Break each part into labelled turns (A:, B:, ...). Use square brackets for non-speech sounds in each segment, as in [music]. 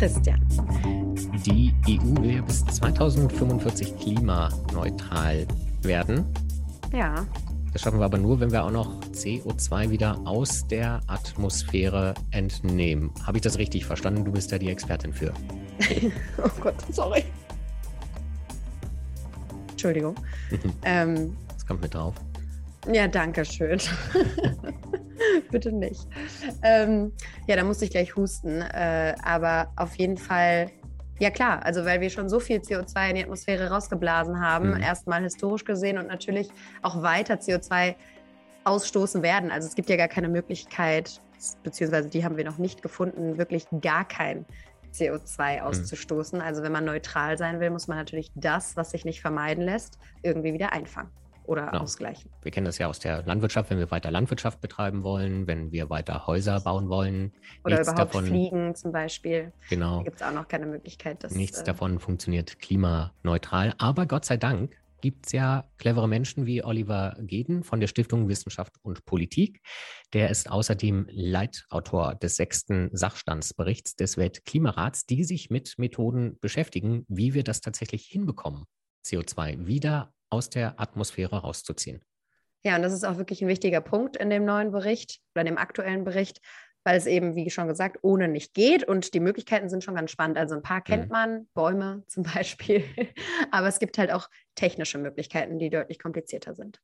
A: Christian.
B: Die EU will ja bis 2045 klimaneutral werden.
A: Ja.
B: Das schaffen wir aber nur, wenn wir auch noch CO2 wieder aus der Atmosphäre entnehmen. Habe ich das richtig verstanden? Du bist da die Expertin für. [laughs]
A: oh Gott, sorry. Entschuldigung. [laughs]
B: ähm, das kommt mit drauf.
A: Ja, danke schön. [laughs] [laughs] Bitte nicht. Ähm, ja, da musste ich gleich husten. Äh, aber auf jeden Fall, ja klar, also weil wir schon so viel CO2 in die Atmosphäre rausgeblasen haben, mhm. erstmal historisch gesehen und natürlich auch weiter CO2 ausstoßen werden. Also es gibt ja gar keine Möglichkeit, beziehungsweise die haben wir noch nicht gefunden, wirklich gar kein CO2 mhm. auszustoßen. Also wenn man neutral sein will, muss man natürlich das, was sich nicht vermeiden lässt, irgendwie wieder einfangen oder genau. ausgleichen.
B: Wir kennen das ja aus der Landwirtschaft, wenn wir weiter Landwirtschaft betreiben wollen, wenn wir weiter Häuser bauen wollen.
A: Oder überhaupt davon, fliegen zum Beispiel.
B: Genau.
A: Da gibt es auch noch keine Möglichkeit.
B: Dass, nichts äh, davon funktioniert klimaneutral. Aber Gott sei Dank gibt es ja clevere Menschen wie Oliver Geden von der Stiftung Wissenschaft und Politik. Der ist außerdem Leitautor des sechsten Sachstandsberichts des Weltklimarats, die sich mit Methoden beschäftigen, wie wir das tatsächlich hinbekommen, CO2 wieder aus der Atmosphäre rauszuziehen.
A: Ja, und das ist auch wirklich ein wichtiger Punkt in dem neuen Bericht oder in dem aktuellen Bericht, weil es eben, wie schon gesagt, ohne nicht geht. Und die Möglichkeiten sind schon ganz spannend. Also ein paar kennt mhm. man, Bäume [laughs] zum Beispiel. Aber es gibt halt auch technische Möglichkeiten, die deutlich komplizierter sind.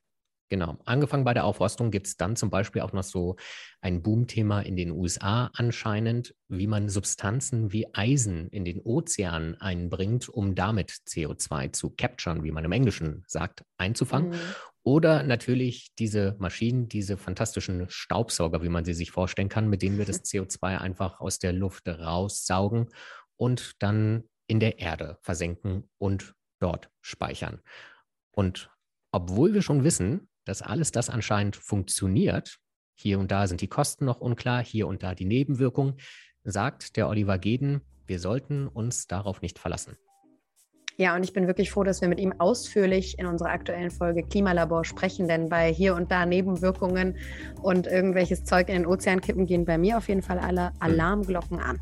B: Genau. Angefangen bei der Aufforstung gibt es dann zum Beispiel auch noch so ein Boomthema in den USA anscheinend, wie man Substanzen wie Eisen in den Ozean einbringt, um damit CO2 zu capturen, wie man im Englischen sagt, einzufangen. Mhm. Oder natürlich diese Maschinen, diese fantastischen Staubsauger, wie man sie sich vorstellen kann, mit denen wir das [laughs] CO2 einfach aus der Luft raussaugen und dann in der Erde versenken und dort speichern. Und obwohl wir schon wissen, dass alles das anscheinend funktioniert, hier und da sind die Kosten noch unklar, hier und da die Nebenwirkungen, sagt der Oliver Geden, wir sollten uns darauf nicht verlassen.
A: Ja, und ich bin wirklich froh, dass wir mit ihm ausführlich in unserer aktuellen Folge Klimalabor sprechen, denn bei hier und da Nebenwirkungen und irgendwelches Zeug in den Ozean kippen gehen bei mir auf jeden Fall alle hm. Alarmglocken an.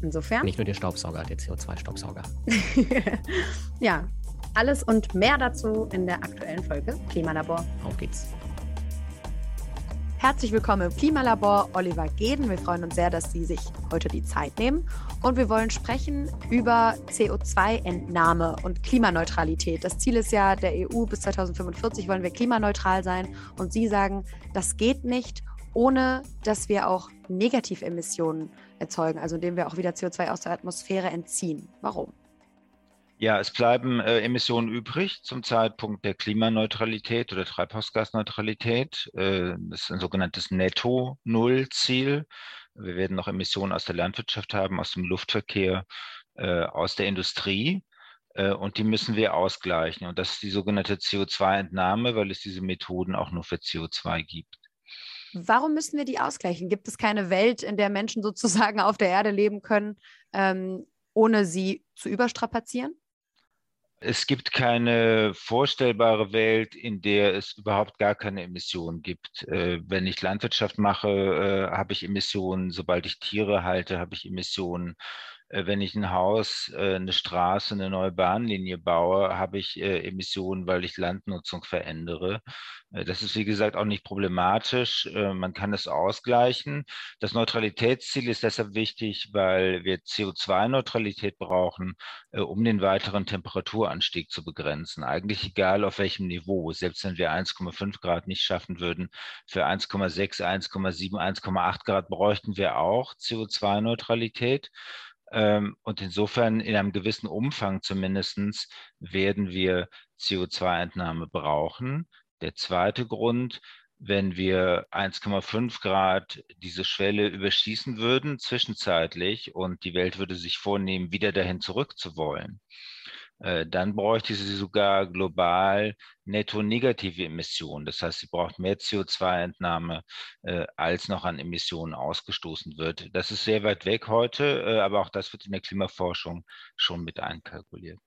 A: Insofern.
B: Nicht nur der Staubsauger, der CO2-Staubsauger. [laughs]
A: ja, alles und mehr dazu in der aktuellen Folge Klimalabor.
B: Auf geht's.
A: Herzlich willkommen im Klimalabor, Oliver Geden. Wir freuen uns sehr, dass Sie sich heute die Zeit nehmen. Und wir wollen sprechen über CO2-Entnahme und Klimaneutralität. Das Ziel ist ja der EU, bis 2045 wollen wir klimaneutral sein. Und Sie sagen, das geht nicht, ohne dass wir auch Negativemissionen erzeugen, also indem wir auch wieder CO2 aus der Atmosphäre entziehen. Warum?
C: Ja, es bleiben äh, Emissionen übrig zum Zeitpunkt der Klimaneutralität oder Treibhausgasneutralität. Äh, das ist ein sogenanntes Netto-Null-Ziel. Wir werden noch Emissionen aus der Landwirtschaft haben, aus dem Luftverkehr, äh, aus der Industrie. Äh, und die müssen wir ausgleichen. Und das ist die sogenannte CO2-Entnahme, weil es diese Methoden auch nur für CO2 gibt.
A: Warum müssen wir die ausgleichen? Gibt es keine Welt, in der Menschen sozusagen auf der Erde leben können, ähm, ohne sie zu überstrapazieren?
C: Es gibt keine vorstellbare Welt, in der es überhaupt gar keine Emissionen gibt. Äh, wenn ich Landwirtschaft mache, äh, habe ich Emissionen. Sobald ich Tiere halte, habe ich Emissionen. Äh, wenn ich ein Haus, äh, eine Straße, eine neue Bahnlinie baue, habe ich äh, Emissionen, weil ich Landnutzung verändere. Das ist, wie gesagt, auch nicht problematisch. Man kann es ausgleichen. Das Neutralitätsziel ist deshalb wichtig, weil wir CO2-Neutralität brauchen, um den weiteren Temperaturanstieg zu begrenzen. Eigentlich egal auf welchem Niveau. Selbst wenn wir 1,5 Grad nicht schaffen würden, für 1,6, 1,7, 1,8 Grad bräuchten wir auch CO2-Neutralität. Ähm, und insofern in einem gewissen Umfang zumindestens werden wir CO2-Entnahme brauchen. Der zweite Grund, wenn wir 1,5 Grad diese Schwelle überschießen würden zwischenzeitlich und die Welt würde sich vornehmen, wieder dahin zurückzuwollen, dann bräuchte sie sogar global netto negative Emissionen. Das heißt, sie braucht mehr CO2-Entnahme, äh, als noch an Emissionen ausgestoßen wird. Das ist sehr weit weg heute, äh, aber auch das wird in der Klimaforschung schon mit einkalkuliert.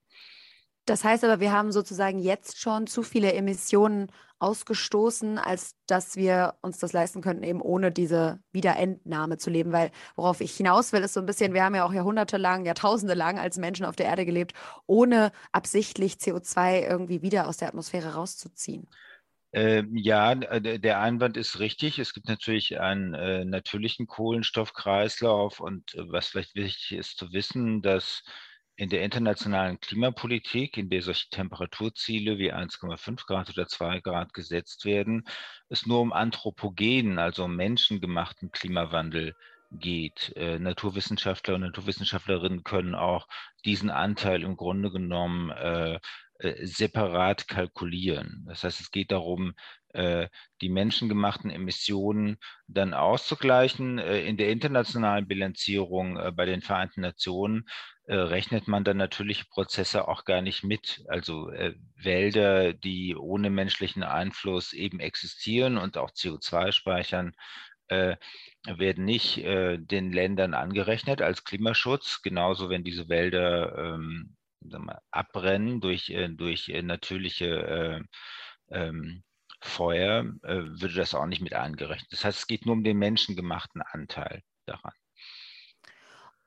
A: Das heißt aber, wir haben sozusagen jetzt schon zu viele Emissionen ausgestoßen, als dass wir uns das leisten könnten, eben ohne diese Wiederentnahme zu leben. Weil worauf ich hinaus will, ist so ein bisschen, wir haben ja auch jahrhundertelang, Jahrtausende lang als Menschen auf der Erde gelebt, ohne absichtlich CO2 irgendwie wieder aus der Atmosphäre rauszuziehen.
C: Ähm, ja, äh, der Einwand ist richtig. Es gibt natürlich einen äh, natürlichen Kohlenstoffkreislauf und äh, was vielleicht wichtig ist zu wissen, dass in der internationalen Klimapolitik, in der solche Temperaturziele wie 1,5 Grad oder 2 Grad gesetzt werden, es nur um anthropogenen, also um menschengemachten Klimawandel geht. Äh, Naturwissenschaftler und Naturwissenschaftlerinnen können auch diesen Anteil im Grunde genommen äh, äh, separat kalkulieren. Das heißt, es geht darum, äh, die menschengemachten Emissionen dann auszugleichen. Äh, in der internationalen Bilanzierung bei den Vereinten Nationen rechnet man dann natürliche Prozesse auch gar nicht mit. Also Wälder, die ohne menschlichen Einfluss eben existieren und auch CO2 speichern, werden nicht den Ländern angerechnet als Klimaschutz. Genauso, wenn diese Wälder ähm, mal, abbrennen durch, äh, durch äh, natürliche äh, ähm, Feuer, äh, würde das auch nicht mit angerechnet. Das heißt, es geht nur um den menschengemachten Anteil daran.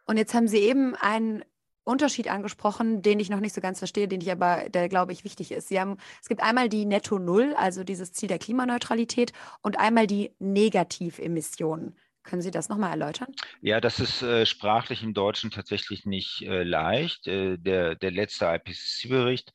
A: Und jetzt haben Sie eben einen Unterschied angesprochen, den ich noch nicht so ganz verstehe, den ich aber, der glaube ich wichtig ist. Sie haben, es gibt einmal die Netto Null, also dieses Ziel der Klimaneutralität, und einmal die Negativemissionen. Können Sie das nochmal erläutern?
C: Ja, das ist äh, sprachlich im Deutschen tatsächlich nicht äh, leicht. Äh, der, der letzte IPCC-Bericht,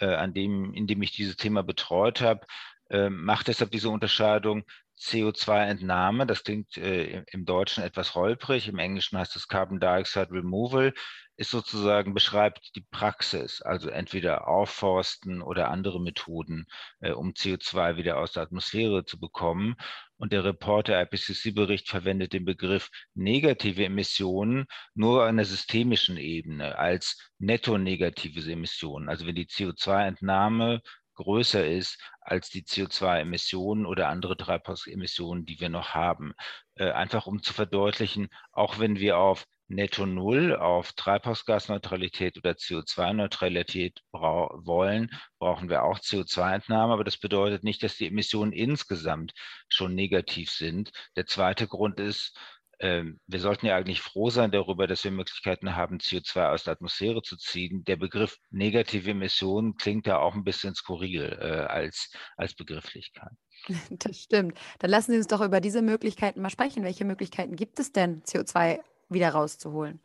C: äh, an dem, in dem ich dieses Thema betreut habe, äh, macht deshalb diese Unterscheidung CO2-Entnahme. Das klingt äh, im Deutschen etwas holprig. Im Englischen heißt es Carbon Dioxide Removal ist sozusagen, beschreibt die Praxis, also entweder aufforsten oder andere Methoden, äh, um CO2 wieder aus der Atmosphäre zu bekommen. Und der Reporter IPCC-Bericht verwendet den Begriff negative Emissionen nur an der systemischen Ebene als netto-negative Emissionen. Also wenn die CO2-Entnahme größer ist als die CO2-Emissionen oder andere Treibhausemissionen, die wir noch haben. Äh, einfach um zu verdeutlichen, auch wenn wir auf Netto Null auf Treibhausgasneutralität oder CO2-Neutralität brau wollen, brauchen wir auch CO2-Entnahme. Aber das bedeutet nicht, dass die Emissionen insgesamt schon negativ sind. Der zweite Grund ist, äh, wir sollten ja eigentlich froh sein darüber, dass wir Möglichkeiten haben, CO2 aus der Atmosphäre zu ziehen. Der Begriff negative Emissionen klingt da auch ein bisschen skurril äh, als, als Begrifflichkeit. [laughs]
A: Das stimmt. Dann lassen Sie uns doch über diese Möglichkeiten mal sprechen. Welche Möglichkeiten gibt es denn, CO2 wieder rauszuholen.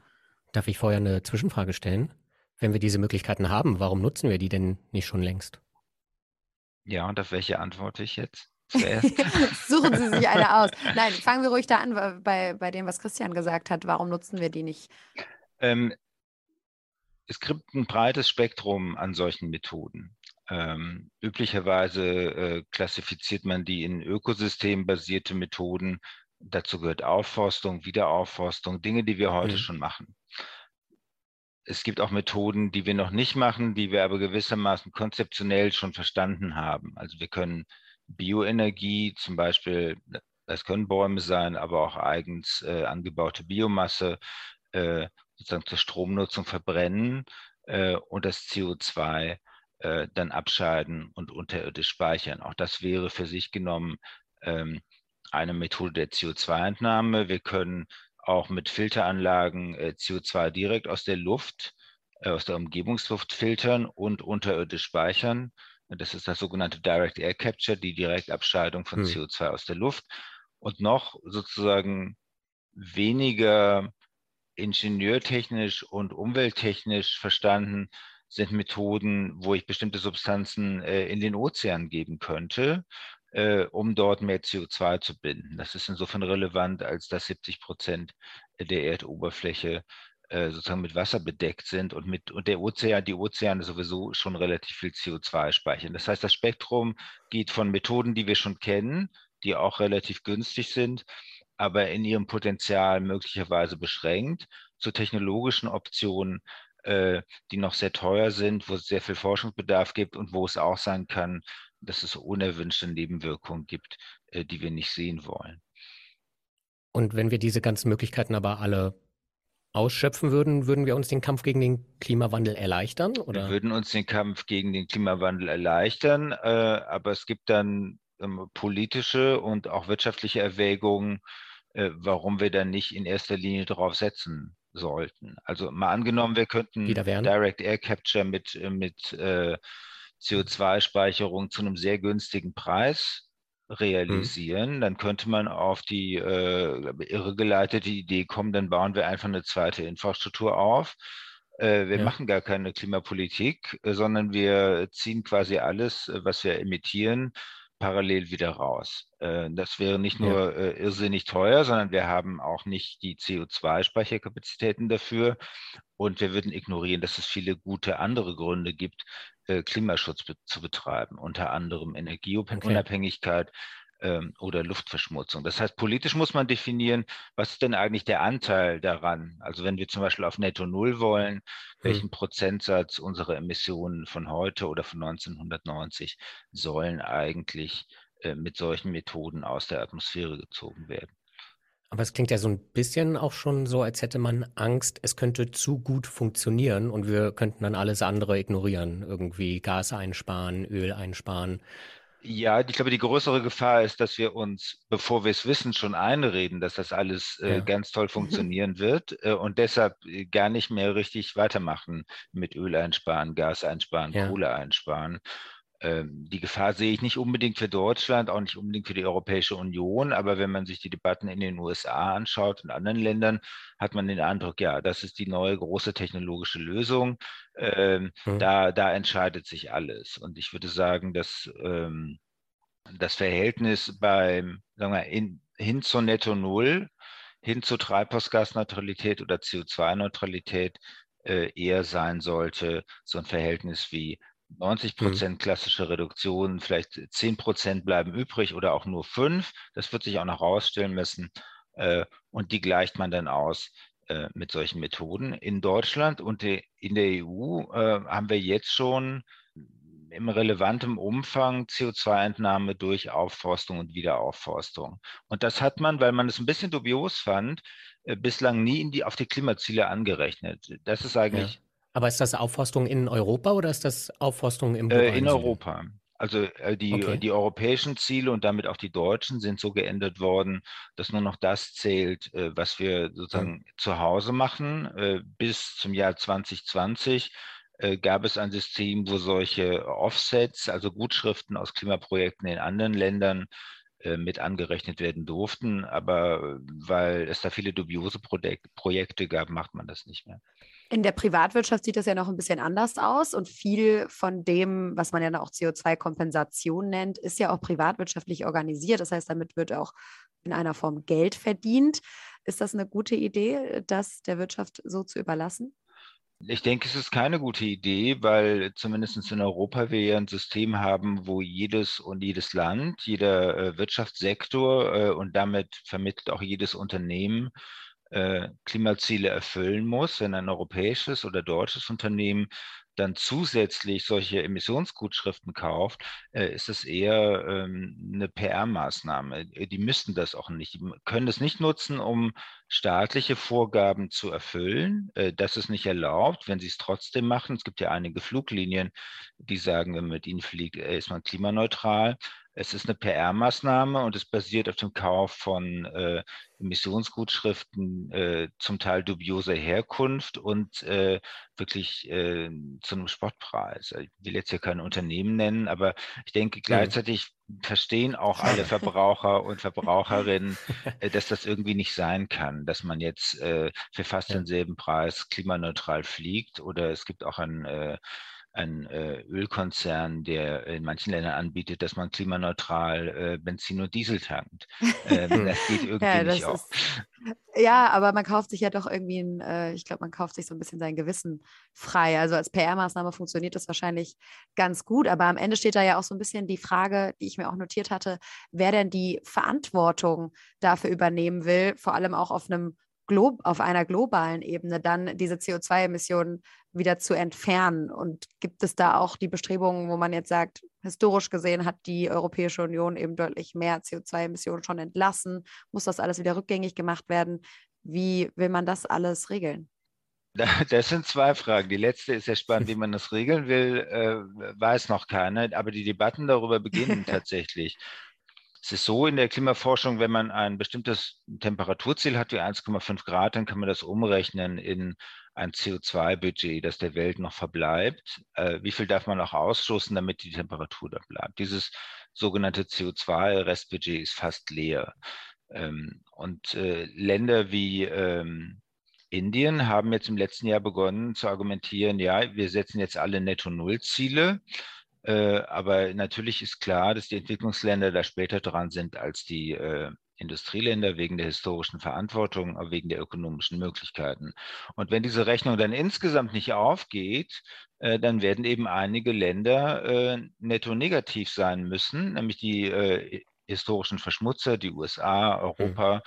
B: Darf ich vorher eine Zwischenfrage stellen? Wenn wir diese Möglichkeiten haben, warum nutzen wir die denn nicht schon längst?
C: Ja, und auf welche antworte ich jetzt? [laughs]
A: Suchen Sie sich eine aus. [laughs] Nein, fangen wir ruhig da an, bei, bei dem, was Christian gesagt hat. Warum nutzen wir die nicht?
C: Ähm, es gibt ein breites Spektrum an solchen Methoden. Ähm, üblicherweise äh, klassifiziert man die in ökosystembasierte Methoden, Dazu gehört Aufforstung, Wiederaufforstung, Dinge, die wir heute mhm. schon machen. Es gibt auch Methoden, die wir noch nicht machen, die wir aber gewissermaßen konzeptionell schon verstanden haben. Also wir können Bioenergie, zum Beispiel, das können Bäume sein, aber auch eigens äh, angebaute Biomasse, äh, sozusagen zur Stromnutzung verbrennen äh, und das CO2 äh, dann abscheiden und unterirdisch speichern. Auch das wäre für sich genommen ähm, eine Methode der CO2-Entnahme. Wir können auch mit Filteranlagen äh, CO2 direkt aus der Luft, äh, aus der Umgebungsluft filtern und unterirdisch speichern. Das ist das sogenannte Direct Air Capture, die Direktabscheidung von hm. CO2 aus der Luft. Und noch sozusagen weniger ingenieurtechnisch und umwelttechnisch verstanden sind Methoden, wo ich bestimmte Substanzen äh, in den Ozean geben könnte äh, um dort mehr CO2 zu binden. Das ist insofern relevant, als dass 70 Prozent der Erdoberfläche äh, sozusagen mit Wasser bedeckt sind und mit und der Ozean, die Ozeane sowieso schon relativ viel CO2 speichern. Das heißt, das Spektrum geht von Methoden, die wir schon kennen, die auch relativ günstig sind, aber in ihrem Potenzial möglicherweise beschränkt, zu technologischen Optionen, äh, die noch sehr teuer sind, wo es sehr viel Forschungsbedarf gibt und wo es auch sein kann, dass es unerwünschte Nebenwirkungen gibt, äh, die wir nicht sehen wollen.
B: Und wenn wir diese ganzen Möglichkeiten aber alle ausschöpfen würden, würden wir uns den Kampf gegen den Klimawandel erleichtern? Oder?
C: Wir würden uns den Kampf gegen den Klimawandel erleichtern, äh, aber es gibt dann ähm, politische und auch wirtschaftliche Erwägungen, äh, warum wir dann nicht in erster Linie darauf setzen sollten. Also mal angenommen, wir könnten Direct Air Capture mit, äh, mit äh, CO2-Speicherung zu einem sehr günstigen Preis Mhm. realisieren, mhm. dann könnte man auf die äh, irregeleitete Idee kommen, dann bauen wir einfach eine zweite Infrastruktur auf. Äh, wir ja. machen gar keine Klimapolitik, äh, sondern wir ziehen quasi alles, äh, was wir emittieren, parallel wieder raus. Äh, das wäre nicht nur ja. Äh, irrsinnig teuer, sondern wir haben auch nicht die CO2-Speicherkapazitäten dafür. Und wir würden ignorieren, dass es viele gute andere Gründe gibt, äh, Klimaschutz zu betreiben, unter anderem Energieunabhängigkeit okay. ähm, oder Luftverschmutzung. Das heißt, politisch muss man definieren, was ist denn eigentlich der Anteil daran? Also wenn wir zum Beispiel auf Netto Null wollen, hm. welchen Prozentsatz unserer Emissionen von heute oder von 1990 sollen eigentlich äh, mit solchen Methoden aus der Atmosphäre gezogen werden?
B: Aber es klingt ja so ein bisschen auch schon so, als hätte man Angst, es könnte zu gut funktionieren und wir könnten dann alles andere ignorieren. Irgendwie Gas einsparen, Öl einsparen.
C: Ja, ich glaube, die größere Gefahr ist, dass wir uns, bevor wir es wissen, schon einreden, dass das alles äh, ja. ganz toll [laughs] funktionieren wird äh, und deshalb äh, gar nicht mehr richtig weitermachen mit Öl einsparen, Gas einsparen, ja. Kohle einsparen. Ähm, die Gefahr sehe ich nicht unbedingt für Deutschland, auch nicht unbedingt für die Europäische Union, aber wenn man sich die Debatten in den USA anschaut und anderen Ländern, hat man den Eindruck, ja, das ist die neue große technologische Lösung. Ähm, mhm. da, da entscheidet sich alles. Und ich würde sagen, dass ähm, das Verhältnis beim, sagen wir, in, hin zur Netto Null, hin zur Treibhausgasneutralität oder CO2-Neutralität äh, eher sein sollte, so ein Verhältnis wie 90 mhm. Prozent klassische Reduktion, vielleicht 10 Prozent bleiben übrig oder auch nur 5. Das wird sich auch noch rausstellen müssen. Äh, und die gleicht man dann aus äh, mit solchen Methoden. In Deutschland und in der EU äh, haben wir jetzt schon im relevanten Umfang CO2-Entnahme durch Aufforstung und Wiederaufforstung. Und das hat man, weil man es ein bisschen dubios fand, bislang nie die, auf die Klimaziele angerechnet. Das ist eigentlich ja.
B: Aber ist das Aufforstung in Europa oder ist das Aufforstung im
C: äh, In Europa. Also äh, die, okay. die europäischen Ziele und damit auch die deutschen sind so geändert worden, dass nur noch das zählt, äh, was wir sozusagen mhm. zu Hause machen. Äh, bis zum Jahr 2020 äh, gab es ein System, wo solche Offsets, also Gutschriften aus Klimaprojekten in anderen Ländern, äh, mit angerechnet werden durften. Aber weil es da viele dubiose Projekte gab, macht man das nicht mehr.
A: In der Privatwirtschaft sieht das ja noch ein bisschen anders aus und viel von dem, was man ja auch CO2-Kompensation nennt, ist ja auch privatwirtschaftlich organisiert. Das heißt, damit wird auch in einer Form Geld verdient. Ist das eine gute Idee, das der Wirtschaft so zu überlassen?
C: Ich denke, es ist keine gute Idee, weil zumindest in Europa wir ja ein System haben, wo jedes und jedes Land, jeder äh, Wirtschaftssektor äh, und damit vermittelt auch jedes Unternehmen äh, Klimaziele erfüllen muss, wenn ein europäisches oder deutsches Unternehmen dann zusätzlich solche Emissionsgutschriften kauft, äh, ist es eher ähm, eine PR-Maßnahme. Äh, die müssten das auch nicht. Die können es nicht nutzen, um staatliche Vorgaben zu erfüllen. Das ist nicht erlaubt, wenn sie es trotzdem machen. Es gibt ja einige Fluglinien, die sagen, wenn man mit ihnen fliegt, ist man klimaneutral. Es ist eine PR-Maßnahme und es basiert auf dem Kauf von äh, Emissionsgutschriften äh, zum Teil dubioser Herkunft und äh, wirklich äh, zu einem Spottpreis. Ich will jetzt hier kein Unternehmen nennen, aber ich denke gleichzeitig verstehen auch alle [laughs] Verbraucher und Verbraucherinnen, äh, dass das irgendwie nicht sein kann, dass man jetzt äh, für fast denselben Preis klimaneutral fliegt oder es gibt auch ein ein äh, Ölkonzern, der in manchen Ländern anbietet, dass man klimaneutral äh, Benzin und Diesel tankt. Ähm, das geht [laughs] irgendwie ja, das nicht auf.
A: ja, aber man kauft sich ja doch irgendwie, ein, äh, ich glaube, man kauft sich so ein bisschen sein Gewissen frei. Also als PR-Maßnahme funktioniert das wahrscheinlich ganz gut, aber am Ende steht da ja auch so ein bisschen die Frage, die ich mir auch notiert hatte, wer denn die Verantwortung dafür übernehmen will, vor allem auch auf einem Glo auf einer globalen Ebene dann diese CO2-Emissionen wieder zu entfernen? Und gibt es da auch die Bestrebungen, wo man jetzt sagt, historisch gesehen hat die Europäische Union eben deutlich mehr CO2-Emissionen schon entlassen? Muss das alles wieder rückgängig gemacht werden?
D: Wie will man das alles regeln? [laughs]
C: Das sind zwei Fragen. Die letzte ist ja spannend, wie man das regeln will, äh, weiß noch keiner. Aber die Debatten darüber beginnen [laughs] tatsächlich. Es ist so in der Klimaforschung, wenn man ein bestimmtes Temperaturziel hat wie 1,5 Grad, dann kann man das umrechnen in ein CO2-Budget, das der Welt noch verbleibt. Äh, wie viel darf man noch ausstoßen, damit die Temperatur da bleibt? Dieses sogenannte CO2-Restbudget ist fast leer. Ähm, und äh, Länder wie ähm, Indien haben jetzt im letzten Jahr begonnen zu argumentieren, ja, wir setzen jetzt alle Netto-Null-Ziele. Äh, aber natürlich ist klar, dass die Entwicklungsländer da später dran sind als die äh, Industrieländer wegen der historischen Verantwortung, aber wegen der ökonomischen Möglichkeiten. Und wenn diese Rechnung dann insgesamt nicht aufgeht, äh, dann werden eben einige Länder äh, netto negativ sein müssen, nämlich die äh, historischen Verschmutzer, die USA, Europa,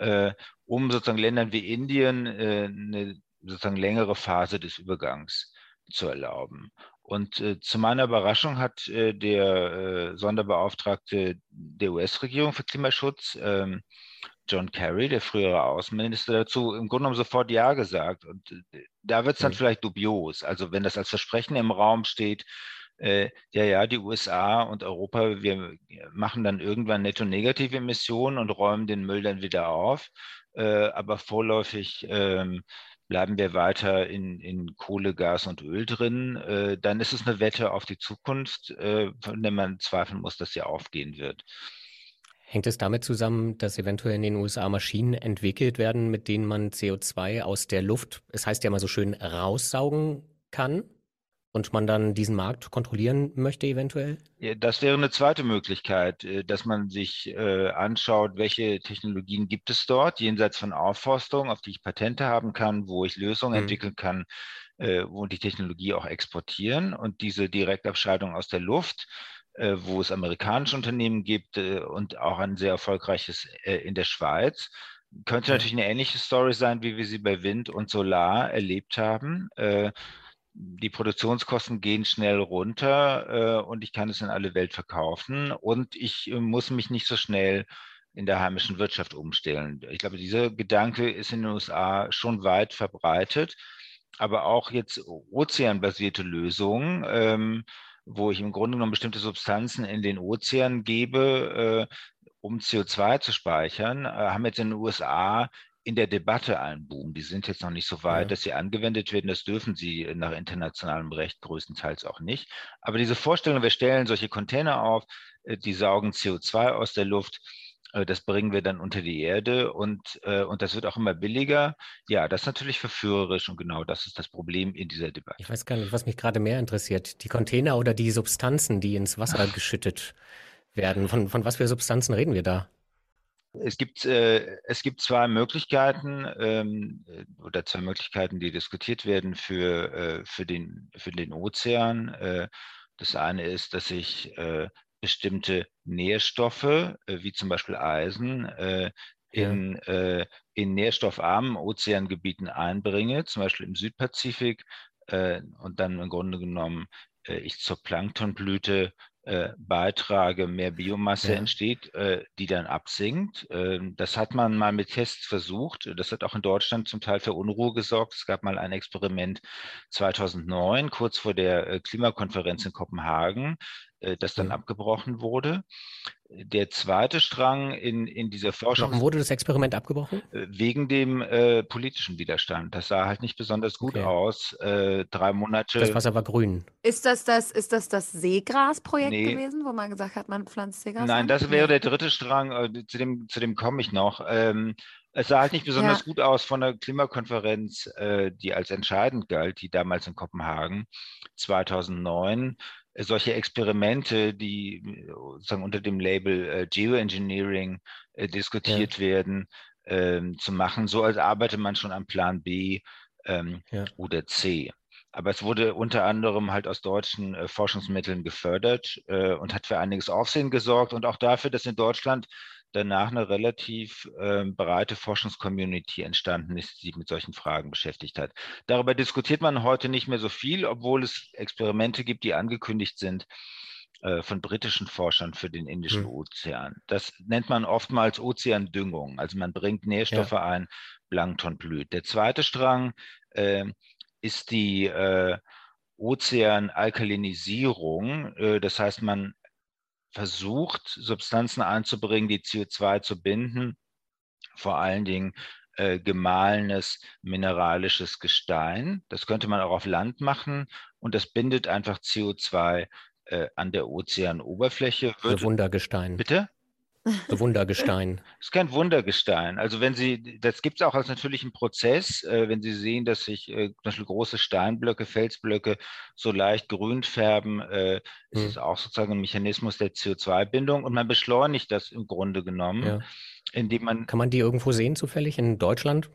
C: mhm. um sozusagen Ländern wie Indien eine sozusagen längere Phase des Übergangs zu erlauben. Und äh, zu meiner Überraschung hat äh, der äh, Sonderbeauftragte der US-Regierung für Klimaschutz, ähm, John Kerry, der frühere Außenminister, dazu im Grunde genommen sofort Ja gesagt. Und äh, da wird es dann mhm. vielleicht dubios. Also wenn das als Versprechen im Raum steht, äh, ja, ja, die USA und Europa, wir machen dann irgendwann netto-negative Emissionen und räumen den Müll dann wieder auf. Äh, aber vorläufig ähm, bleiben wir weiter in, in Kohle, Gas und Öl drin, äh, dann ist es eine Wette auf die Zukunft, äh, von der man zweifeln muss, dass sie aufgehen wird.
B: Hängt es damit zusammen, dass eventuell in den USA Maschinen entwickelt werden, mit denen man CO2 aus der Luft, es heißt ja mal so schön, raussaugen kann? Und man dann diesen Markt kontrollieren möchte eventuell?
C: Das wäre eine zweite Möglichkeit, äh, dass man sich äh, anschaut, welche Technologien gibt es dort, jenseits von Aufforstung, auf die ich Patente haben kann, wo ich Lösungen mhm. entwickeln kann, äh, wo die Technologie auch exportieren und diese Direktabscheidung aus der Luft wo es amerikanische Unternehmen gibt und auch ein sehr erfolgreiches in der Schweiz. Könnte natürlich eine ähnliche Story sein, wie wir sie bei Wind und Solar erlebt haben die Produktionskosten gehen schnell runter äh, und ich kann es in alle Welt verkaufen und ich äh, muss mich nicht so schnell in der heimischen Wirtschaft umstellen. Ich glaube, dieser Gedanke ist in den USA schon weit verbreitet, aber auch jetzt ozeanbasierte Lösungen, ähm, wo ich im Grunde genommen bestimmte Substanzen in den Ozean gebe, äh, um CO2 zu speichern, äh, haben jetzt in den USA in der Debatte einen Boom. Die sind jetzt noch nicht so weit, ja. dass sie angewendet werden. Das dürfen sie nach internationalem Recht größtenteils auch nicht. Aber diese Vorstellung, wir stellen solche Container auf, äh, die saugen CO2 aus der Luft, äh, das bringen wir dann unter die Erde und, äh, und das wird auch immer billiger. Ja, das ist natürlich verführerisch und genau das ist das Problem in dieser Debatte.
B: Ich weiß gar nicht, was mich gerade mehr interessiert. Die Container oder die Substanzen, die ins Wasser geschüttet werden. Von, von was für Substanzen reden wir da?
C: Es gibt, äh, es gibt zwei Möglichkeiten ähm, äh, oder zwei Möglichkeiten, die diskutiert werden für, äh, für, den, für den Ozean. Äh, das eine ist, dass ich äh, bestimmte Nährstoffe, äh, wie zum Beispiel Eisen, in, ja. in nährstoffarmen Ozeangebieten einbringe, zum Beispiel im Südpazifik, und dann im Grunde genommen ich zur Planktonblüte äh, beitrage, mehr Biomasse ja. entsteht, äh, die dann absinkt. Ähm, das hat man mal mit Tests versucht. Das hat auch in Deutschland zum Teil für Unruhe gesorgt. Es gab mal ein Experiment 2009, kurz vor der äh, Klimakonferenz in Kopenhagen, das dann mhm. abgebrochen wurde. Der zweite Strang in, in dieser Forschung.
B: Warum wurde das Experiment abgebrochen?
C: Äh, wegen dem äh, politischen Widerstand. Das sah halt nicht besonders gut okay. aus. Äh, drei Monate.
B: Das Wasser war grün.
D: Ist das das, ist das, das Seegras-Projekt nee. gewesen, wo man gesagt hat, man pflanzt Seegras?
C: Nein, an? das wäre der dritte Strang. Äh, zu dem, zu dem komme ich noch. Ähm, es sah halt nicht besonders ja. gut aus von der Klimakonferenz, äh, die als entscheidend galt, die damals in Kopenhagen 2009 solche Experimente, die sozusagen unter dem Label äh, Geoengineering äh, diskutiert ja. werden, ähm, zu machen, so als arbeite man schon am Plan B ähm, ja. oder C. Aber es wurde unter anderem halt aus deutschen äh, Forschungsmitteln gefördert äh, und hat für einiges Aufsehen gesorgt und auch dafür, dass in Deutschland danach eine relativ äh, breite Forschungscommunity entstanden ist, die sich mit solchen Fragen beschäftigt hat. Darüber diskutiert man heute nicht mehr so viel, obwohl es Experimente gibt, die angekündigt sind, äh, von britischen Forschern für den Indischen hm. Ozean. Das nennt man oftmals Ozeandüngung. Also man bringt Nährstoffe ja. ein, Plankton blüht. Der zweite Strang äh, ist die äh, Ozeanalkalinisierung. Äh, das heißt, man versucht, Substanzen einzubringen, die CO2 zu binden, vor allen Dingen äh, gemahlenes mineralisches Gestein. Das könnte man auch auf Land machen und das bindet einfach CO2 äh, an der Ozeanoberfläche.
B: Würde, Wundergestein.
C: Bitte?
B: So Wundergestein.
C: Das [laughs] ist kein Wundergestein. Also wenn Sie, das gibt es auch als natürlichen Prozess, äh, wenn Sie sehen, dass sich äh, zum Beispiel große Steinblöcke, Felsblöcke so leicht grün färben, äh, ist hm. es auch sozusagen ein Mechanismus der CO2-Bindung und man beschleunigt das im Grunde genommen, ja. indem man.
B: Kann man die irgendwo sehen zufällig in Deutschland?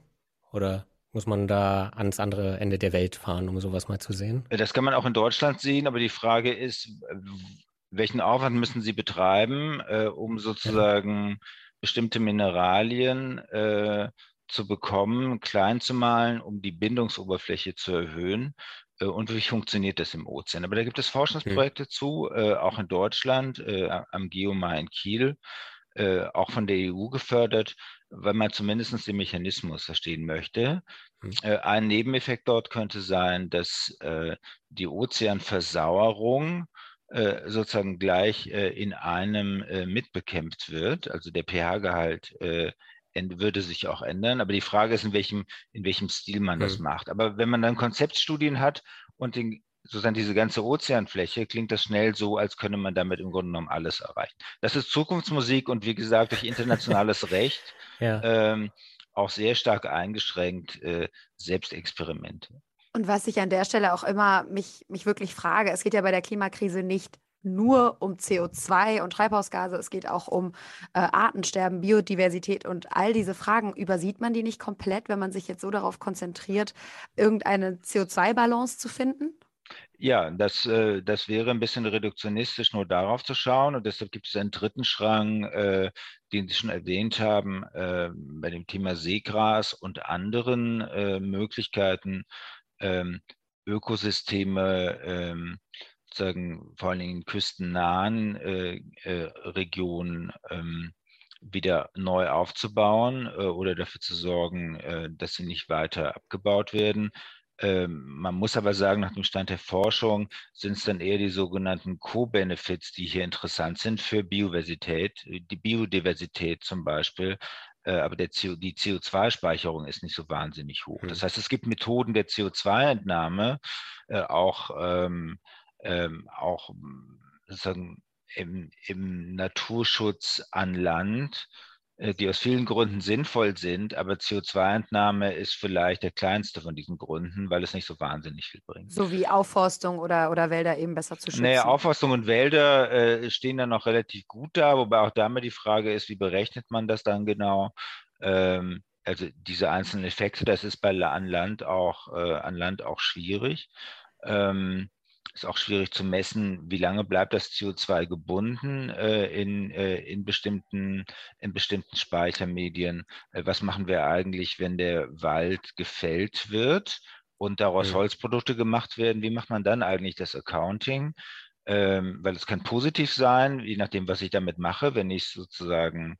B: Oder? Muss man da ans andere Ende der Welt fahren, um sowas mal zu sehen?
C: Das kann man auch in Deutschland sehen, aber die Frage ist, welchen Aufwand müssen Sie betreiben, äh, um sozusagen bestimmte Mineralien äh, zu bekommen, klein zu malen, um die Bindungsoberfläche zu erhöhen? Äh, und wie funktioniert das im Ozean? Aber da gibt es Forschungsprojekte hm. zu, äh, auch in Deutschland, äh, am Geomar in Kiel, auch von der EU gefördert, weil man zumindest den Mechanismus verstehen möchte. Hm. ein Nebeneffekt dort könnte sein, dass die Ozeanversauerung sozusagen gleich äh, in einem äh, mitbekämpft wird. Also der pH-Gehalt würde sich auch ändern. Aber die Frage ist, in welchem, in welchem Stil man mhm. das macht. Aber wenn man dann Konzeptstudien hat und den, sozusagen diese ganze Ozeanfläche, klingt das schnell so, als könne man damit im Grunde genommen alles erreichen. Das ist Zukunftsmusik und wie gesagt, durch internationales [laughs] Recht ja. ähm, auch sehr stark eingeschränkt äh, Selbstexperimente.
D: Und was ich an der Stelle auch immer mich, mich wirklich frage, es geht ja bei der Klimakrise nicht nur um CO2 und Treibhausgase, es geht auch um äh, Artensterben, Biodiversität und all diese Fragen. Übersieht man die nicht komplett, wenn man sich jetzt so darauf konzentriert, irgendeine CO2-Balance zu finden?
C: Ja, das, äh, das wäre ein bisschen reduktionistisch, nur darauf zu schauen. Und deshalb gibt es einen dritten Strang, äh, den Sie schon erwähnt haben, äh, bei dem Thema Seegras und anderen Möglichkeiten, ähm, Ökosysteme, ähm, sozusagen vor allen Dingen in küstennahen äh, äh, Regionen ähm, wieder neu aufzubauen äh, oder dafür zu sorgen, äh, dass sie nicht weiter abgebaut werden. Ähm, man muss aber sagen, nach dem Stand der Forschung sind es dann eher die sogenannten Co-Benefits, die hier interessant sind für Biodiversität, die Biodiversität zum Beispiel, aber der CO, die CO2-Speicherung ist nicht so wahnsinnig hoch. Das mhm. heißt, es gibt Methoden der CO2-Entnahme, äh, auch, ähm, ähm, auch sozusagen im, im Naturschutz an Land, äh, die aus vielen Gründen sinnvoll sind, aber CO2-Entnahme ist vielleicht der kleinste von diesen Gründen, weil es nicht so wahnsinnig viel bringt.
D: So wie Aufforstung oder, oder Wälder eben besser zu schützen.
C: Naja, Aufforstung und Wälder äh, stehen dann noch relativ gut da, wobei auch da immer die Frage ist, wie berechnet man das dann genau? Ähm, also diese einzelnen Effekte, das ist bei an Land auch, äh, an Land auch schwierig. Ähm, ist auch schwierig zu messen, wie lange bleibt das CO2 gebunden äh, in, äh, in, bestimmten, in bestimmten Speichermedien. Äh, was machen wir eigentlich, wenn der Wald gefällt wird und daraus mhm. Holzprodukte gemacht werden? Wie macht man dann eigentlich das Accounting? Ähm, weil es kann positiv sein, je nachdem, was ich damit mache, wenn ich sozusagen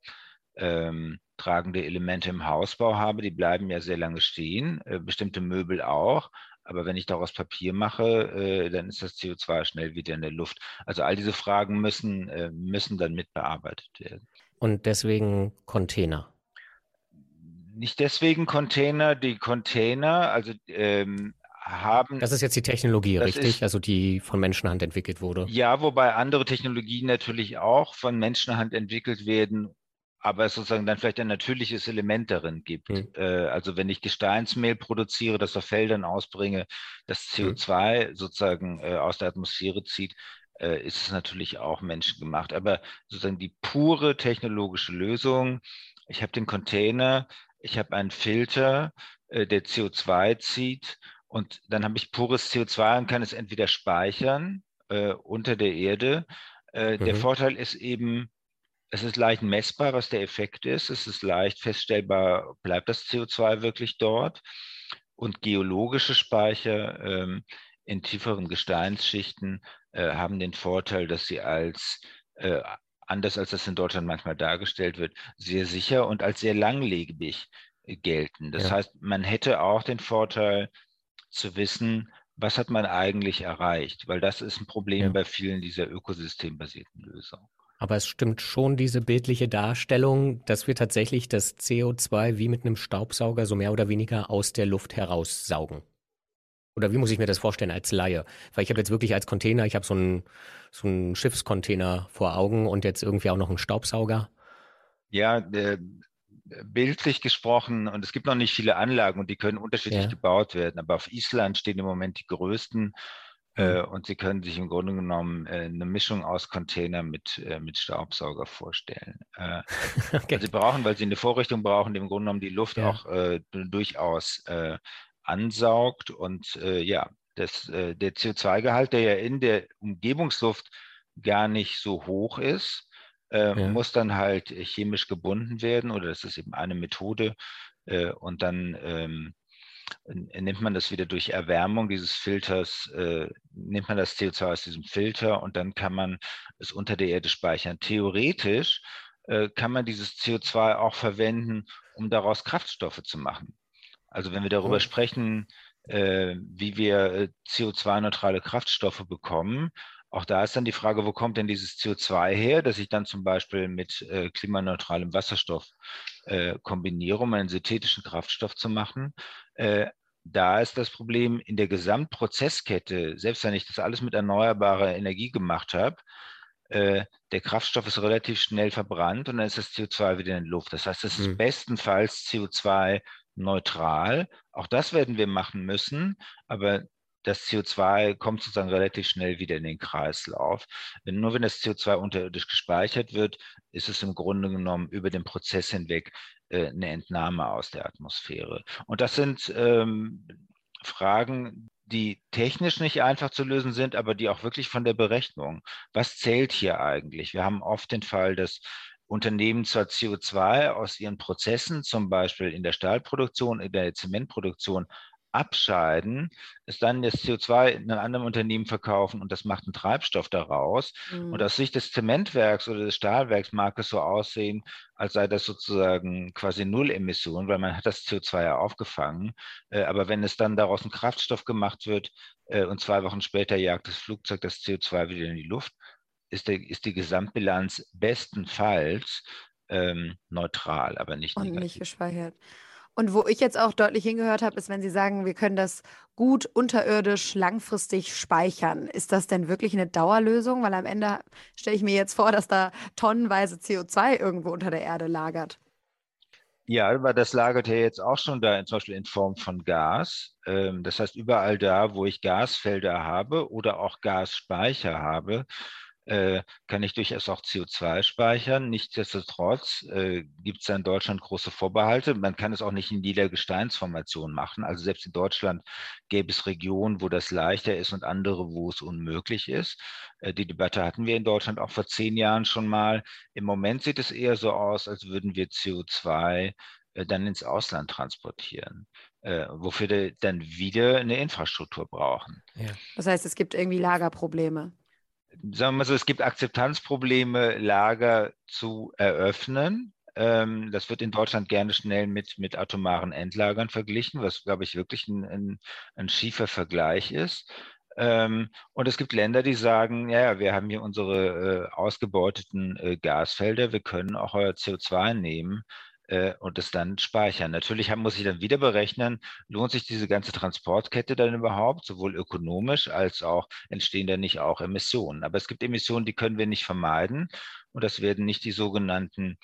C: ähm, tragende Elemente im Hausbau habe, die bleiben ja sehr lange stehen, äh, bestimmte Möbel auch. Aber wenn ich daraus Papier mache, äh, dann ist das CO2 schnell wieder in der Luft. Also all diese Fragen müssen, äh, müssen dann mit bearbeitet werden.
B: Und deswegen Container.
C: Nicht deswegen Container, die Container, also ähm, haben.
B: Das ist jetzt die Technologie, richtig? Ist, also die von Menschenhand entwickelt wurde.
C: Ja, wobei andere Technologien natürlich auch von Menschenhand entwickelt werden, aber es sozusagen dann vielleicht ein natürliches Element darin gibt. Mhm. Also wenn ich Gesteinsmehl produziere, das auf Feldern ausbringe, das CO2 mhm. sozusagen äh, aus der Atmosphäre zieht, äh, ist es natürlich auch menschengemacht. Aber sozusagen die pure technologische Lösung, ich habe den Container, ich habe einen Filter, der CO2 zieht und dann habe ich pures CO2 und kann es entweder speichern äh, unter der Erde. Äh, mhm. Der Vorteil ist eben, es ist leicht messbar, was der Effekt ist. Es ist leicht feststellbar, bleibt das CO2 wirklich dort. Und geologische Speicher ähm, in tieferen Gesteinsschichten äh, haben den Vorteil, dass sie als äh, anders als das in Deutschland manchmal dargestellt wird, sehr sicher und als sehr langlebig äh, gelten. Das ja. heißt, man hätte auch den Vorteil zu wissen, was hat man eigentlich erreicht, weil das ist ein Problem ja. bei vielen dieser ökosystembasierten Lösungen.
B: Aber es stimmt schon diese bildliche Darstellung, dass wir tatsächlich das CO2 wie mit einem Staubsauger so mehr oder weniger aus der Luft heraussaugen. Oder wie muss ich mir das vorstellen als Laie? Weil ich habe jetzt wirklich als Container, ich habe so einen, so einen Schiffscontainer vor Augen und jetzt irgendwie auch noch einen Staubsauger.
C: Ja, äh, bildlich gesprochen, und es gibt noch nicht viele Anlagen und die können unterschiedlich ja. gebaut werden, aber auf Island stehen im Moment die größten. Und Sie können sich im Grunde genommen äh, eine Mischung aus Container mit, äh, mit Staubsauger vorstellen. Äh, [laughs] okay. Sie brauchen, weil Sie eine Vorrichtung brauchen, die im Grunde genommen die Luft ja. auch äh, durchaus äh, ansaugt und äh, ja, das, äh, der CO2-Gehalt, der ja in der Umgebungsluft gar nicht so hoch ist, äh, ja. muss dann halt chemisch gebunden werden oder das ist eben eine Methode äh, und dann ähm, nimmt man das wieder durch Erwärmung dieses Filters, äh, nimmt man das CO2 aus diesem Filter und dann kann man es unter der Erde speichern. Theoretisch äh, kann man dieses CO2 auch verwenden, um daraus Kraftstoffe zu machen. Also wenn wir darüber oh. sprechen, äh, wie wir äh, CO2-neutrale Kraftstoffe bekommen, auch da ist dann die Frage, wo kommt denn dieses CO2 her, das ich dann zum Beispiel mit äh, klimaneutralem Wasserstoff äh, kombiniere, um einen synthetischen Kraftstoff zu machen. Äh, da ist das Problem in der Gesamtprozesskette, selbst wenn ich das alles mit erneuerbarer Energie gemacht habe, äh, der Kraftstoff ist relativ schnell verbrannt und dann ist das CO2 wieder in der Luft. Das heißt, es ist mhm. bestenfalls CO2 neutral. Auch das werden wir machen müssen, aber das CO2 kommt sozusagen relativ schnell wieder in den Kreislauf. Nur wenn das CO2 unterirdisch gespeichert wird, ist es im Grunde genommen über den Prozess hinweg äh, eine Entnahme aus der Atmosphäre. Und das sind ähm, Fragen, die technisch nicht einfach zu lösen sind, aber die auch wirklich von der Berechnung. Was zählt hier eigentlich? Wir haben oft den Fall, dass Unternehmen zwar CO2 aus ihren Prozessen, zum Beispiel in der Stahlproduktion, in der Zementproduktion, abscheiden, es dann das CO2 in einem anderen Unternehmen verkaufen und das macht einen Treibstoff daraus. Mhm. Und aus Sicht des Zementwerks oder des Stahlwerks mag es so aussehen, als sei das sozusagen quasi Null-Emission, weil man hat das CO2 ja aufgefangen. Äh, aber wenn es dann daraus ein Kraftstoff gemacht wird äh, und zwei Wochen später jagt das Flugzeug das CO2 wieder in die Luft, ist, der, ist die Gesamtbilanz bestenfalls ähm, neutral, aber nicht
D: Und nicht gespeichert. Und wo ich jetzt auch deutlich hingehört habe, ist, wenn Sie sagen, wir können das gut unterirdisch langfristig speichern. Ist das denn wirklich eine Dauerlösung? Weil am Ende stelle ich mir jetzt vor, dass da tonnenweise CO2 irgendwo unter der Erde lagert.
C: Ja, aber das lagert ja jetzt auch schon da, zum Beispiel in Form von Gas. Ähm, das heißt, überall da, wo ich Gasfelder habe oder auch Gasspeicher habe, äh, kann ich durchaus auch CO2 speichern. Nichtsdestotrotz äh, gibt es in Deutschland große Vorbehalte. Man kann es auch nicht in jeder Gesteinsformation machen. Also selbst in Deutschland gäbe es Regionen, wo das leichter ist und andere, wo es unmöglich ist. Äh, die Debatte hatten wir in Deutschland auch vor zehn Jahren schon mal. Im Moment sieht es eher so aus, als würden wir CO2 äh, dann ins Ausland transportieren, äh, wofür wir dann wieder eine Infrastruktur brauchen.
D: Ja. Das heißt, es gibt irgendwie Lagerprobleme
C: sagen wir mal so, es gibt Akzeptanzprobleme, Lager zu eröffnen. Ähm, das wird in Deutschland gerne schnell mit, mit atomaren Endlagern verglichen, was, glaube ich, wirklich ein, ein, ein schiefer Vergleich ist. Ähm, und es gibt Länder, die sagen, ja, wir haben hier unsere äh, ausgebeuteten äh, Gasfelder, wir können auch euer CO2 nehmen und es dann speichern. Natürlich muss ich dann wieder berechnen, lohnt sich diese ganze Transportkette dann überhaupt, sowohl ökonomisch als auch entstehen da nicht auch Emissionen. Aber es gibt Emissionen, die können wir nicht vermeiden und das werden nicht die sogenannten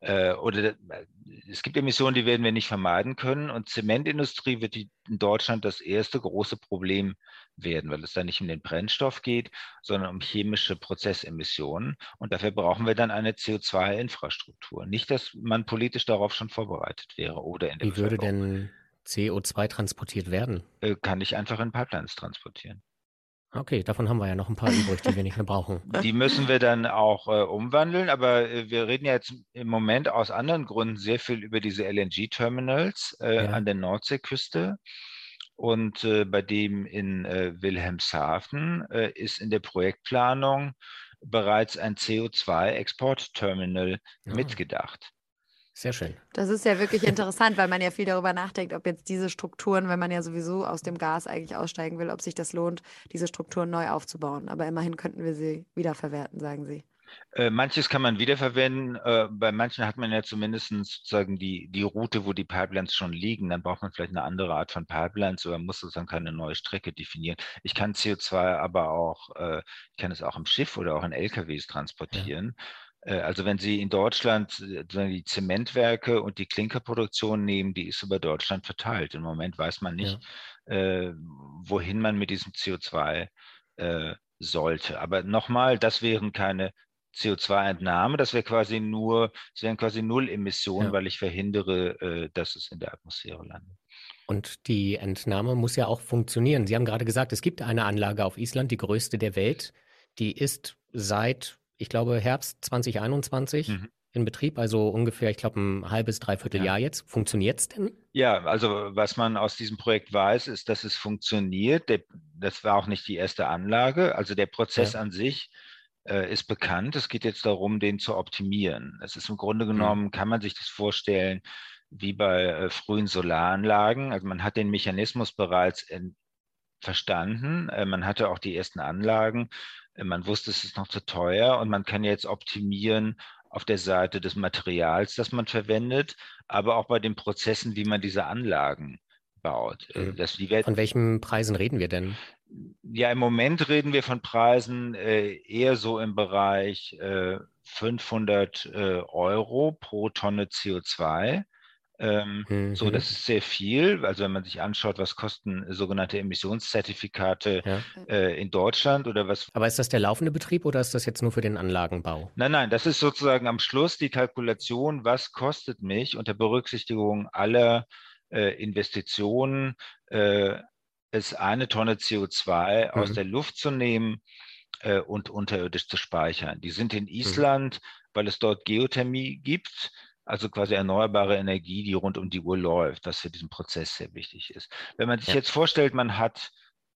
C: äh, oder äh, es gibt Emissionen, die werden wir nicht vermeiden können. Und Zementindustrie wird die, in Deutschland das erste große Problem werden, weil es da nicht um den Brennstoff geht, sondern um chemische Prozessemissionen. Und dafür brauchen wir dann eine CO2-Infrastruktur. Nicht, dass man politisch darauf schon vorbereitet wäre oder
B: in der Wie würde denn CO2 transportiert werden?
C: Äh, kann ich einfach in Pipelines transportieren.
B: Okay, davon haben wir ja noch ein paar übrig, die wir nicht mehr brauchen. [laughs]
C: Die müssen wir dann auch äh, umwandeln, aber äh, wir reden ja jetzt im Moment aus anderen Gründen sehr viel über diese LNG-Terminals äh, ja. an der Nordseeküste. Und äh, bei dem in äh, Wilhelmshaven äh, ist in der Projektplanung bereits ein CO2-Exportterminal
B: Ja.
C: mitgedacht.
B: Sehr schön.
D: Das ist ja wirklich interessant, weil man ja viel darüber nachdenkt, ob jetzt diese Strukturen, wenn man ja sowieso aus dem Gas eigentlich aussteigen will, ob sich das lohnt, diese Strukturen neu aufzubauen. Aber immerhin könnten wir sie wiederverwerten, sagen Sie.
C: Äh, manches kann man wiederverwenden. Äh, bei manchen hat man ja zumindest sozusagen die, die Route, wo die Pipelines schon liegen. Dann braucht man vielleicht eine andere Art von Pipelines oder muss sozusagen keine neue Strecke definieren. Ich kann CO2 aber auch, äh, ich kann es auch im Schiff oder auch in LKWs transportieren. Äh, Also wenn Sie in Deutschland äh, die Zementwerke und die Klinkerproduktion nehmen, die ist über Deutschland verteilt. Im Moment weiß man nicht, äh, wohin man mit diesem CO2 äh, sollte. Aber nochmal, das wären keine CO2-Entnahme, das wäre quasi nur, es wären quasi Null-Emissionen,
B: Ja.
C: weil ich verhindere, äh, dass es in der Atmosphäre landet.
B: Und die Entnahme muss ja auch funktionieren. Sie haben gerade gesagt, es gibt eine Anlage auf Island, die größte der Welt. Die ist seit, ich glaube, Herbst 2021
C: Mhm.
B: in Betrieb, also ungefähr, ich glaube, ein halbes, dreiviertel
C: Ja.
B: Jahr jetzt. Funktioniert es denn?
C: Ja, also was man aus diesem Projekt weiß, ist, dass es funktioniert. Der, das war auch nicht die erste Anlage. Also der Prozess
B: Ja.
C: an sich äh, ist bekannt. Es geht jetzt darum, den zu optimieren. Es ist im Grunde genommen, kann man sich das vorstellen, wie bei äh, frühen Solaranlagen. Also man hat den Mechanismus bereits in, verstanden. Äh, man hatte auch die ersten Anlagen. Man wusste, es ist noch zu teuer und man kann jetzt optimieren auf der Seite des Materials, das man verwendet, aber auch bei den Prozessen, wie man diese Anlagen baut. Äh,
B: Mhm.
C: Das, die werden,
B: Von welchen Preisen reden wir denn?
C: ja, im Moment reden wir von Preisen äh, eher so im Bereich äh, 500 äh, Euro pro Tonne CO2. Ähm, so,
B: Mhm.
C: das ist sehr viel. Also wenn man sich anschaut, was kosten sogenannte Emissionszertifikate
B: Ja.
C: äh, in Deutschland oder was
B: Aber ist das der laufende Betrieb oder ist das jetzt nur für den Anlagenbau?
C: Nein, nein, das ist sozusagen am Schluss die Kalkulation, was kostet mich unter Berücksichtigung aller äh, Investitionen, äh, es eine Tonne CO2 aus
B: Mhm.
C: der Luft zu nehmen äh, und unterirdisch zu speichern. Die sind in Island, weil es dort Geothermie gibt, also quasi erneuerbare Energie, die rund um die Uhr läuft, was für diesen Prozess sehr wichtig ist. Wenn man sich
B: Ja.
C: jetzt vorstellt, man hat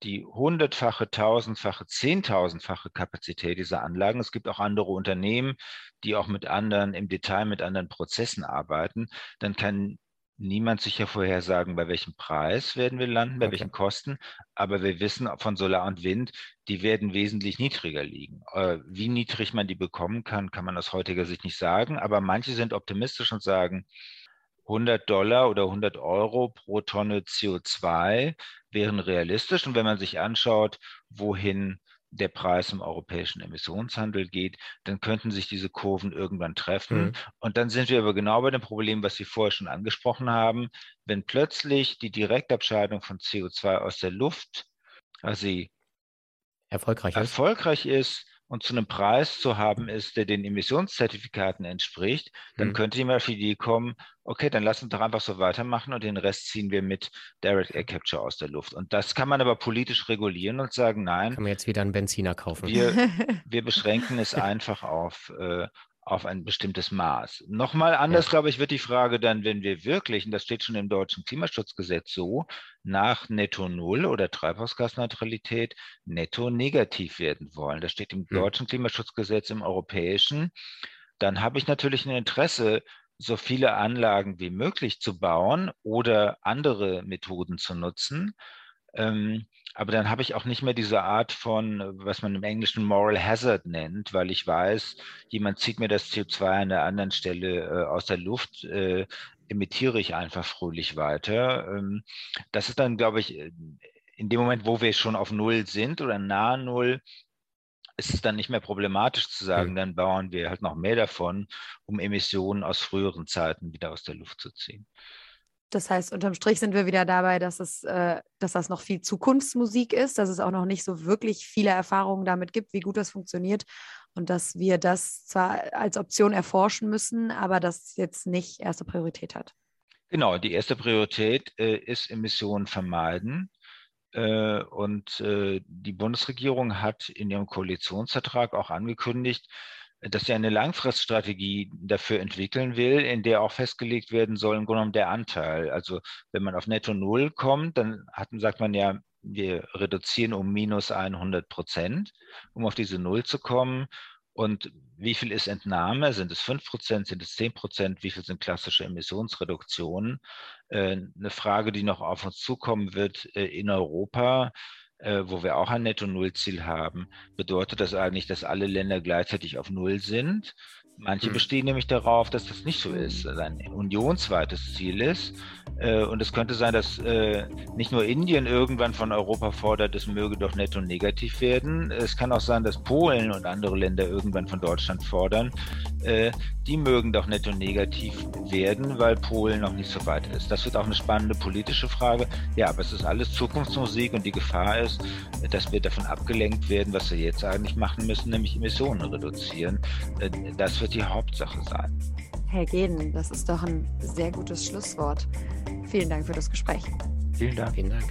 C: die hundertfache, tausendfache, zehntausendfache Kapazität dieser Anlagen. Es gibt auch andere Unternehmen, die auch mit anderen, im Detail mit anderen Prozessen arbeiten. Dann kann niemand sicher vorhersagen, bei welchem Preis werden wir landen, bei
B: Okay.
C: welchen Kosten. Aber wir wissen von Solar und Wind, die werden wesentlich niedriger liegen. Äh, Wie niedrig man die bekommen kann, kann man aus heutiger Sicht nicht sagen. Aber manche sind optimistisch und sagen, 100 Dollar oder 100 Euro pro Tonne CO2 wären realistisch. Und wenn man sich anschaut, wohin der Preis im europäischen Emissionshandel geht, dann könnten sich diese Kurven irgendwann treffen.
B: Mhm.
C: Und dann sind wir aber genau bei dem Problem, was Sie vorher schon angesprochen haben. Wenn plötzlich die Direktabscheidung von CO2 aus der Luft quasi
B: Erfolgreich ist?
C: erfolgreich ist und zu einem Preis zu haben ist, der den Emissionszertifikaten entspricht, dann
B: Mhm.
C: könnte jemand auf die Idee kommen, okay, dann lass uns doch einfach so weitermachen und den Rest ziehen wir mit Direct Air Capture aus der Luft. Und das kann man aber politisch regulieren und sagen, nein,
B: Kann man jetzt wieder einen Benziner kaufen?
C: wir, [laughs] wir beschränken es einfach auf, äh, auf ein bestimmtes Maß. Nochmal anders,
B: Ja.
C: glaube ich, wird die Frage dann, wenn wir wirklich, und das steht schon im deutschen Klimaschutzgesetz so, nach Netto Null oder Treibhausgasneutralität netto negativ werden wollen. Das steht im deutschen Klimaschutzgesetz, im europäischen. Dann habe ich natürlich ein Interesse, so viele Anlagen wie möglich zu bauen oder andere Methoden zu nutzen. Ähm, aber dann habe ich auch nicht mehr diese Art von, was man im Englischen Moral Hazard nennt, weil ich weiß, jemand zieht mir das CO2 an der anderen Stelle äh, aus der Luft, äh, emittiere ich einfach fröhlich weiter. Ähm, das ist dann, glaube ich, äh, in dem Moment, wo wir schon auf Null sind oder nahe Null, ist es dann nicht mehr problematisch zu sagen,
B: Hm.
C: dann bauen wir halt noch mehr davon, um Emissionen aus früheren Zeiten wieder aus der Luft zu ziehen.
D: Das heißt, unterm Strich sind wir wieder dabei, dass, es, äh, dass das noch viel Zukunftsmusik ist, dass es auch noch nicht so wirklich viele Erfahrungen damit gibt, wie gut das funktioniert und dass wir das zwar als Option erforschen müssen, aber das jetzt nicht erste Priorität hat.
C: Genau, die erste Priorität äh, ist Emissionen vermeiden. Äh, und äh, die Bundesregierung hat in ihrem Koalitionsvertrag auch angekündigt, dass sie eine Langfriststrategie dafür entwickeln will, in der auch festgelegt werden soll, im Grunde genommen der Anteil. Also wenn man auf Netto Null kommt, dann hat, sagt man ja, wir reduzieren um minus 100 Prozent, um auf diese Null zu kommen. Und wie viel ist Entnahme? Sind es 5 Prozent? Sind es 10 Prozent? Wie viel sind klassische Emissionsreduktionen? Äh, eine Frage, die noch auf uns zukommen wird äh, in Europa äh, wo wir auch ein Netto-Null-Ziel haben, bedeutet das eigentlich, dass alle Länder gleichzeitig auf Null sind. Manche hm. bestehen nämlich darauf, dass das nicht so ist, dass ein unionsweites Ziel ist. Äh, und es könnte sein, dass äh, nicht nur Indien irgendwann von Europa fordert, es möge doch netto negativ werden. Es kann auch sein, dass Polen und andere Länder irgendwann von Deutschland fordern, äh, die mögen doch netto negativ werden, weil Polen noch nicht so weit ist. Das wird auch eine spannende politische Frage. Ja, aber es ist alles Zukunftsmusik und die Gefahr ist, dass wir davon abgelenkt werden, was wir jetzt eigentlich machen müssen, nämlich Emissionen reduzieren. Das wird die Hauptsache sein.
D: Herr Geden, das ist doch ein sehr gutes Schlusswort. Vielen Dank für das Gespräch.
C: Vielen Dank. Vielen Dank.